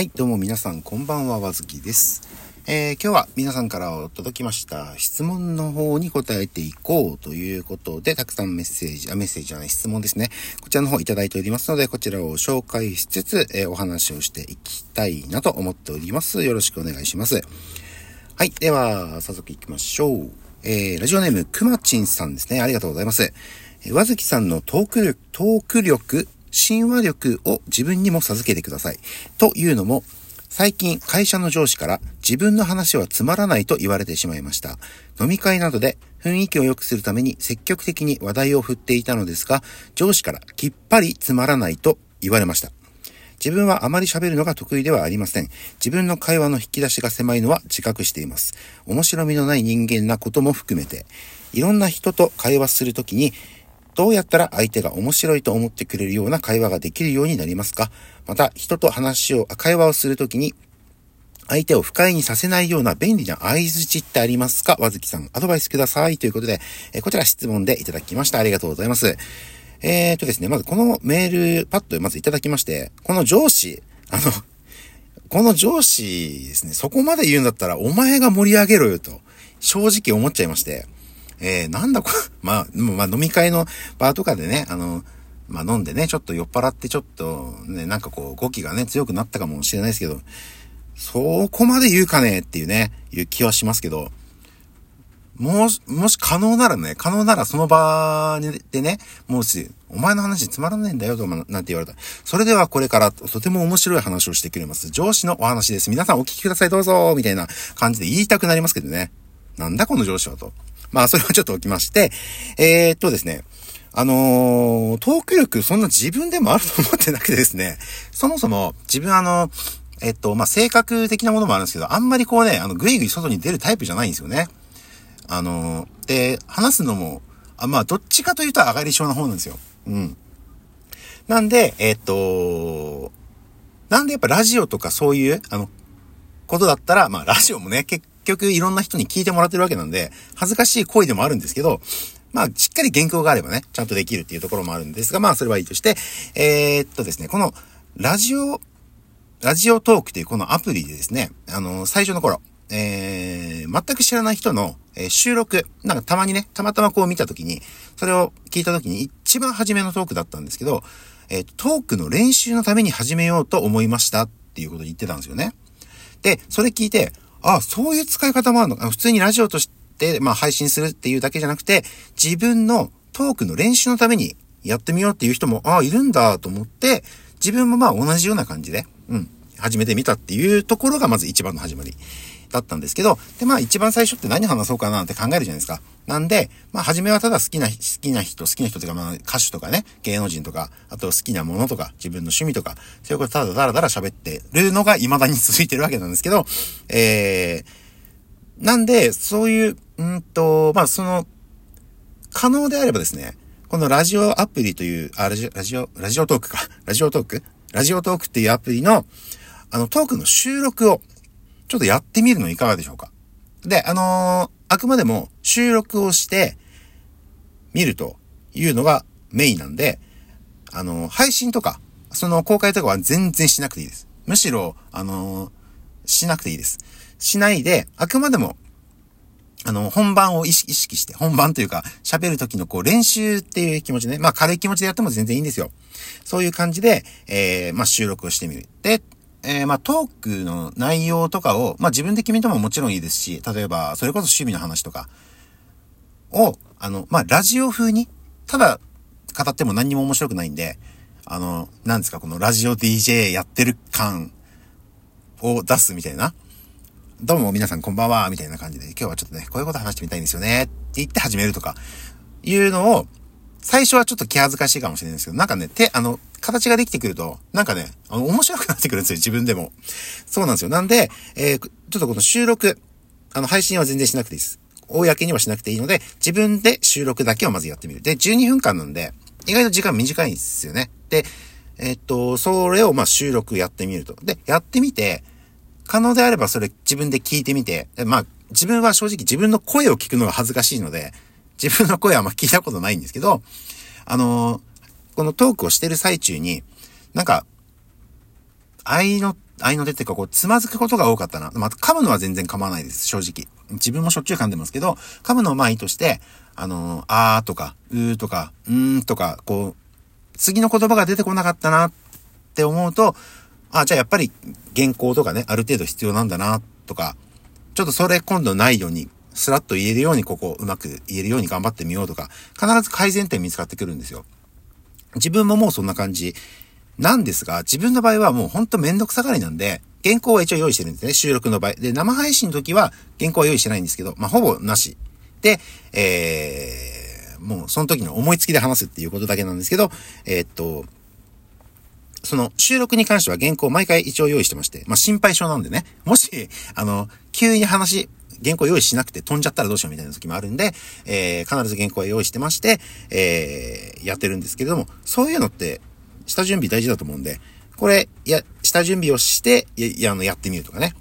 はい、どうも皆さん、こんばんは、わずきです。えー、今日は皆さんから届きました質問の方に答えていこうということで、たくさんメッセージ、あ、メッセージじゃない質問ですね。こちらの方いただいておりますので、こちらを紹介しつつ、えー、お話をしていきたいなと思っております。よろしくお願いします。はい、では、早速行きましょう。えー、ラジオネーム、くまちんさんですね。ありがとうございます。えー、わずきさんのトーク力、トーク力、親和力を自分にも授けてください。というのも、最近会社の上司から自分の話はつまらないと言われてしまいました。飲み会などで雰囲気を良くするために積極的に話題を振っていたのですが、上司からきっぱりつまらないと言われました。自分はあまり喋るのが得意ではありません。自分の会話の引き出しが狭いのは自覚しています。面白みのない人間なことも含めて、いろんな人と会話するときにどうやったら相手が面白いと思ってくれるような会話ができるようになりますか？また、人と話を、会話をするときに、相手を不快にさせないような便利な合図値ってありますか？わずきさん、アドバイスください。ということで、えこちら質問でいただきました。ありがとうございます。えーとですね、まずこのメール、パッとまずいただきまして、この上司、あの、この上司ですね、そこまで言うんだったら、お前が盛り上げろよと、正直思っちゃいまして、えー、なんだこれ、まあ、まあ、飲み会の場とかでね、あの、まあ、飲んでね、ちょっと酔っ払ってちょっと、ね、なんかこう、語気がね、強くなったかもしれないですけど、そこまで言うかねっていうね、いう気はしますけど、もし、もし可能ならね、可能ならその場でね、もし、お前の話つまらないんだよと、なんて言われた。それではこれからとても面白い話をしてくれます。上司のお話です。皆さんお聞きください、どうぞみたいな感じで言いたくなりますけどね。なんだこの上司はと。まあ、それはちょっと置きまして、えー、っとですね、あのー、トーク力そんな自分でもあると思ってなくてですね、そもそも自分あの、えっと、まあ、性格的なものもあるんですけど、あんまりこうね、あの、ぐいぐい外に出るタイプじゃないんですよね。あのー、で、話すのも、あまあ、どっちかというと上がり症な方なんですよ。うん。なんで、えっと、なんでやっぱラジオとかそういう、あの、ことだったら、まあ、ラジオもね、結局いろんな人に聞いてもらってるわけなんで、恥ずかしい行為でもあるんですけど、まあ、しっかり原稿があればね、ちゃんとできるっていうところもあるんですが、まあ、それはいいとして、えー、っとですね、この、ラジオ、ラジオトークというこのアプリでですね、あの、最初の頃、えー、全く知らない人の、えー、収録、なんかたまにね、たまたまこう見たときに、それを聞いたときに一番初めのトークだったんですけど、えー、トークの練習のために始めようと思いましたっていうことを言ってたんですよね。で、それ聞いて、あ、そういう使い方もあるのかな。普通にラジオとして、まあ配信するっていうだけじゃなくて、自分のトークの練習のためにやってみようっていう人も、あ、いるんだと思って、自分もまあ同じような感じで、うん、始めてみたっていうところがまず一番の始まり。だったんですけど、で、まあ一番最初って何話そうかなって考えるじゃないですか。なんで、まあ初めはただ好きな、好きな人、好きな人っていうかまあ歌手とかね、芸能人とか、あと好きなものとか、自分の趣味とか、そういうことただだらだら喋ってるのが未だに続いてるわけなんですけど、えー、なんで、そういう、うんと、まあその、可能であればですね、このラジオアプリという、あ、ラジオ、ラジオ、ラジオトークか。ラジオトーク？ラジオトークっていうアプリの、あの、トークの収録をちょっとやってみるのいかがでしょうか？で、あのー、あくまでも収録をして見るというのがメインなんで、あのー、配信とか、その公開とかは全然しなくていいです。むしろ、あのー、しなくていいです。しないで、あくまでも、あの、本番を意識して、本番というか、喋る時のこう練習っていう気持ちね。まあ軽い気持ちでやっても全然いいんですよ。そういう感じで、えー、まあ収録をしてみる。で、えー、まあ、トークの内容とかを、まあ、自分で決めてももちろんいいですし、例えば、それこそ趣味の話とかを、あの、まあ、ラジオ風に、ただ語っても何にも面白くないんで、あの、なんですか、このラジオ DJ やってる感を出すみたいな。どうも皆さんこんばんは、みたいな感じで、今日はちょっとね、こういうこと話してみたいんですよね、って言って始めるとか、いうのを、最初はちょっと気恥ずかしいかもしれないですけど、なんかね、手、あの、形ができてくると、なんかね、あの、面白くなってくるんですよ、自分でも。そうなんですよ。なんで、えー、ちょっとこの収録、あの、配信は全然しなくていいです。公にはしなくていいので、自分で収録だけをまずやってみる。で、12分間なんで、意外と時間短いんですよね。で、えー、っと、それをま収録やってみると。で、やってみて、可能であればそれ自分で聞いてみて、まあ、自分は正直自分の声を聞くのが恥ずかしいので、自分の声はあんま聞いたことないんですけど、あのー、このトークをしてる最中に、なんか、愛の、合いの手っていうか、こう、つまずくことが多かったな。まあ、噛むのは全然噛まないです、正直。自分もしょっちゅう噛んでますけど、噛むのまあいいとして、あのー、あーとか、うーとか、うーんとか、こう、次の言葉が出てこなかったなって思うと、あ、じゃあやっぱり原稿とかね、ある程度必要なんだな、とか、ちょっとそれ今度ないように、スラッと言えるようにここうまく言えるように頑張ってみようとか、必ず改善点見つかってくるんですよ。自分ももうそんな感じなんですが、自分の場合はもうほんとめんどくさがりなんで、原稿は一応用意してるんですね。収録の場合。で、生配信の時は原稿は用意してないんですけど、まあ、ほぼなし。で、えー、もうその時の思いつきで話すっていうことだけなんですけど、えー、っと、その収録に関しては原稿毎回一応用意してまして、まあ、心配性なんでね、もし、あの、急に話、原稿用意しなくて飛んじゃったらどうしようみたいな時もあるんで、えー、必ず原稿は用意してまして、えー、やってるんですけれども、そういうのって下準備大事だと思うんで、これ、や、下準備をして、や、あの、やってみるとかね。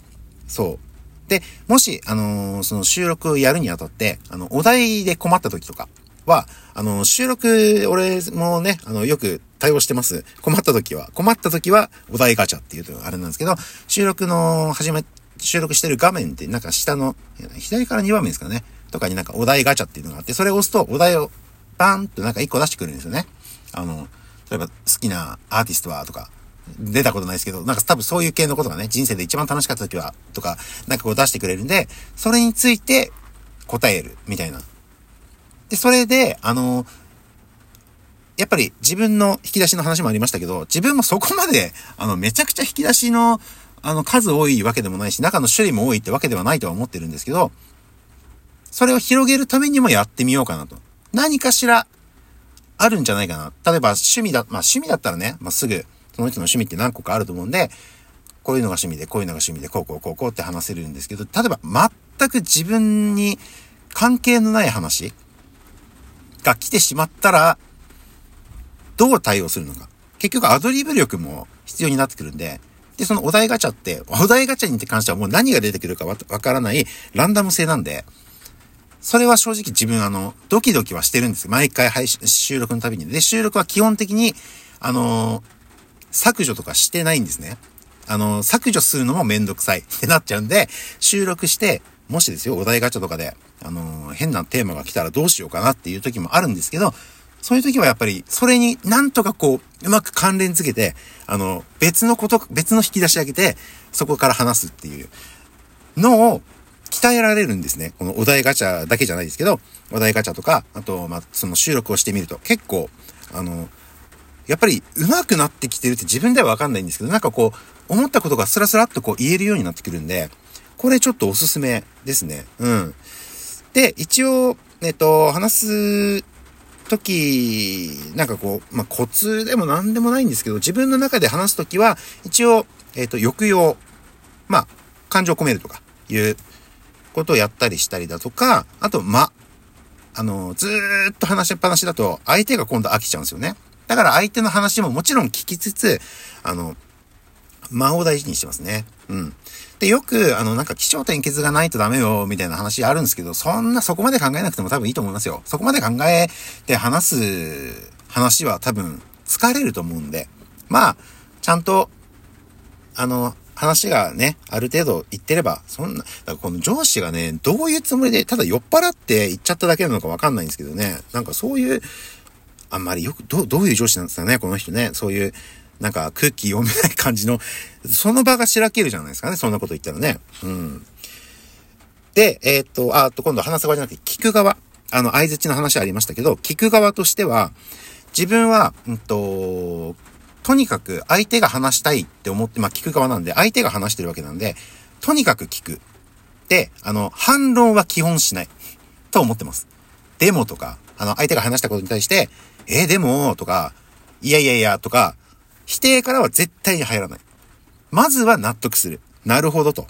そう。で、もし、あのー、その収録をやるにあたって、あの、お題で困った時とかは、あの、収録、俺もね、あの、よく対応してます。困った時は、困った時は、お題ガチャっていうとあれなんですけど、収録の始め、収録してる画面って、なんか下の、左から2番目ですかね。とかになんかお題ガチャっていうのがあって、それを押すとお題をバーンとなんか1個出してくるんですよね。あの、例えば好きなアーティストはとか、出たことないですけど、なんか多分そういう系のことがね、人生で一番楽しかった時は、とか、なんかこう出してくれるんで、それについて答える、みたいな。で、それで、あの、やっぱり自分の引き出しの話もありましたけど、自分もそこまで、あの、めちゃくちゃ引き出しの、あの、数多いわけでもないし、中の種類も多いってわけではないとは思ってるんですけど、それを広げるためにもやってみようかなと。何かしら、あるんじゃないかな。例えば趣味だ、まあ趣味だったらね、まあすぐ、その人の趣味って何個かあると思うんで、こういうのが趣味で、こういうのが趣味で、こうこうこうこうって話せるんですけど、例えば全く自分に関係のない話が来てしまったら、どう対応するのか。結局アドリブ力も必要になってくるんで、で、そのお題ガチャって、お題ガチャに関してはもう何が出てくるかわからないランダム性なんで、それは正直自分あの、ドキドキはしてるんですよ。毎回配信、収録のたびに。で、収録は基本的に、あのー、削除とかしてないんですね。あのー、削除するのもめんどくさいってなっちゃうんで、収録して、もしですよ、お題ガチャとかで、あのー、変なテーマが来たらどうしようかなっていう時もあるんですけど、そういう時はやっぱり、それになんとかこう、うまく関連付けて、あの、別のこと、別の引き出し上げて、そこから話すっていうのを、鍛えられるんですね。このお題ガチャだけじゃないですけど、お題ガチャとか、あと、ま、その収録をしてみると、結構、あの、やっぱり上手くなってきてるって自分ではわかんないんですけど、なんかこう、思ったことがスラスラっとこう言えるようになってくるんで、これちょっとおすすめですね。うん。で、一応、えっと、話す時、なんかこう、まあ、コツでも何でもないんですけど、自分の中で話す時は、一応、えっと、抑揚、まあ、感情を込めるとかいうことをやったりしたりだとか、あと、ま。あの、ずーっと話しっぱなしだと、相手が今度飽きちゃうんですよね。だから相手の話ももちろん聞きつつ、あの、間を大事にしてますね。うん。で、よく、あの、なんか、気象点結がないとダメよ、みたいな話あるんですけど、そんな、そこまで考えなくても多分いいと思いますよ。そこまで考えて話す話は多分、疲れると思うんで、まあ、ちゃんと、あの、話がね、ある程度言ってれば、そんな、だからこの上司がね、どういうつもりで、ただ酔っ払って言っちゃっただけなのかわかんないんですけどね、なんかそういう、あんまりよく、ど、どういう上司なんですかね、この人ね、そういう、なんか空気読めない感じの、その場がしらけるじゃないですかね、そんなこと言ったらね。うん。で、えー、っと、あ、と今度話す側じゃなくて聞く側。あの、相づちの話ありましたけど、聞く側としては、自分は、うんと、とにかく相手が話したいって思って、まあ聞く側なんで、相手が話してるわけなんで、とにかく聞く。で、あの、反論は基本しない。と思ってます。でもとか、あの、相手が話したことに対して、えー、でもとか、いやいやいやとか、否定からは絶対に入らない。まずは納得する。なるほどと。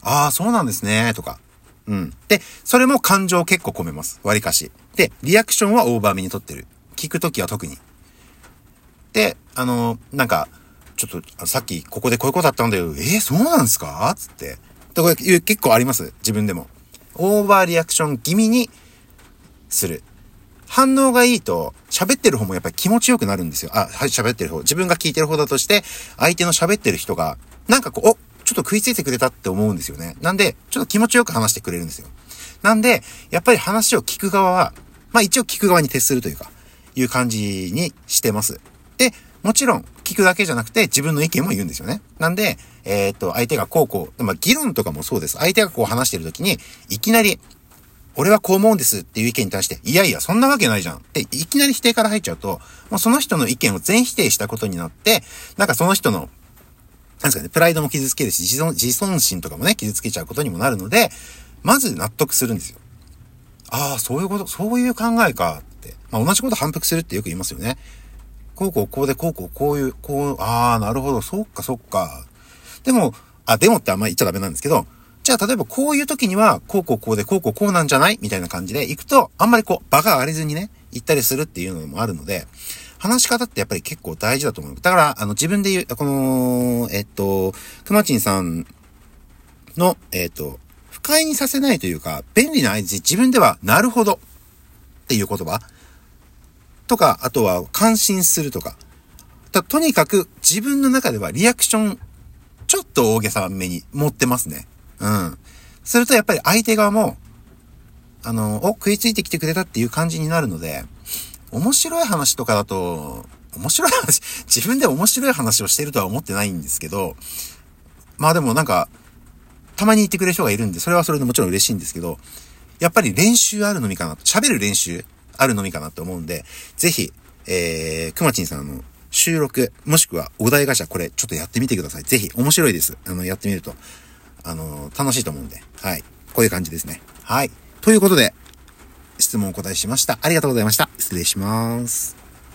ああ、そうなんですね、とか。うん。で、それも感情結構込めます。割かし。で、リアクションはオーバーめにとってる。聞くときは特に。で、あの、なんか、ちょっと、さっきここでこういうことあったんだよ。えー、そうなんですか？つって。とか結構あります。自分でも。オーバーリアクション気味にする。反応がいいと、喋ってる方もやっぱり気持ちよくなるんですよ。あ、はい、喋ってる方。自分が聞いてる方だとして、相手の喋ってる人がなんかこう、おちょっと食いついてくれたって思うんですよね。なんで、ちょっと気持ちよく話してくれるんですよ。なんで、やっぱり話を聞く側は、まあ一応聞く側に徹するというか、いう感じにしてます。で、もちろん、聞くだけじゃなくて自分の意見も言うんですよね。なんで、えー、っと、相手がこうこう、まあ議論とかもそうです。相手がこう話してる時に、いきなり、俺はこう思うんですっていう意見に対して、いやいや、そんなわけないじゃん。っていきなり否定から入っちゃうと、もうその人の意見を全否定したことになって、なんかその人の、なんですかね、プライドも傷つけるし、自尊自尊心とかもね、傷つけちゃうことにもなるので、まず納得するんですよ。ああ、そういうこと、そういう考えかって。まあ同じこと反復するってよく言いますよね。こうこうこうで、こうこうこういう、こう、ああ、なるほど、そっかそっか。でも、あ、でもってあんまり言っちゃダメなんですけど、じゃあ、例えばこういう時には、こうこうこうで、こうこうこうなんじゃない？みたいな感じで行くと、あんまりこう、場が荒れずにね、行ったりするっていうのもあるので、話し方ってやっぱり結構大事だと思う。だから、あの、自分で言う、この、えっと、くまちんさんの、えっと、不快にさせないというか、便利な合図自分では、なるほどっていう言葉？とか、あとは感心するとか。ととにかく自分の中ではリアクション、ちょっと大げさめに持ってますね。うん。するとやっぱり相手側も、あの、お、食いついてきてくれたっていう感じになるので、面白い話とかだと、面白い話、自分で面白い話をしてるとは思ってないんですけど、まあでもなんか、たまに言ってくれる人がいるんで、それはそれでもちろん嬉しいんですけど、やっぱり練習あるのみかな。喋る練習あるのみかなって思うんで、ぜひ、えー、くまちんさんの収録、もしくはお題ガチャ、これちょっとやってみてください。ぜひ、面白いです。あの、やってみると。あの、楽しいと思うんで、はい。こういう感じですね。はい。ということで、質問をお答えしました。ありがとうございました。失礼します。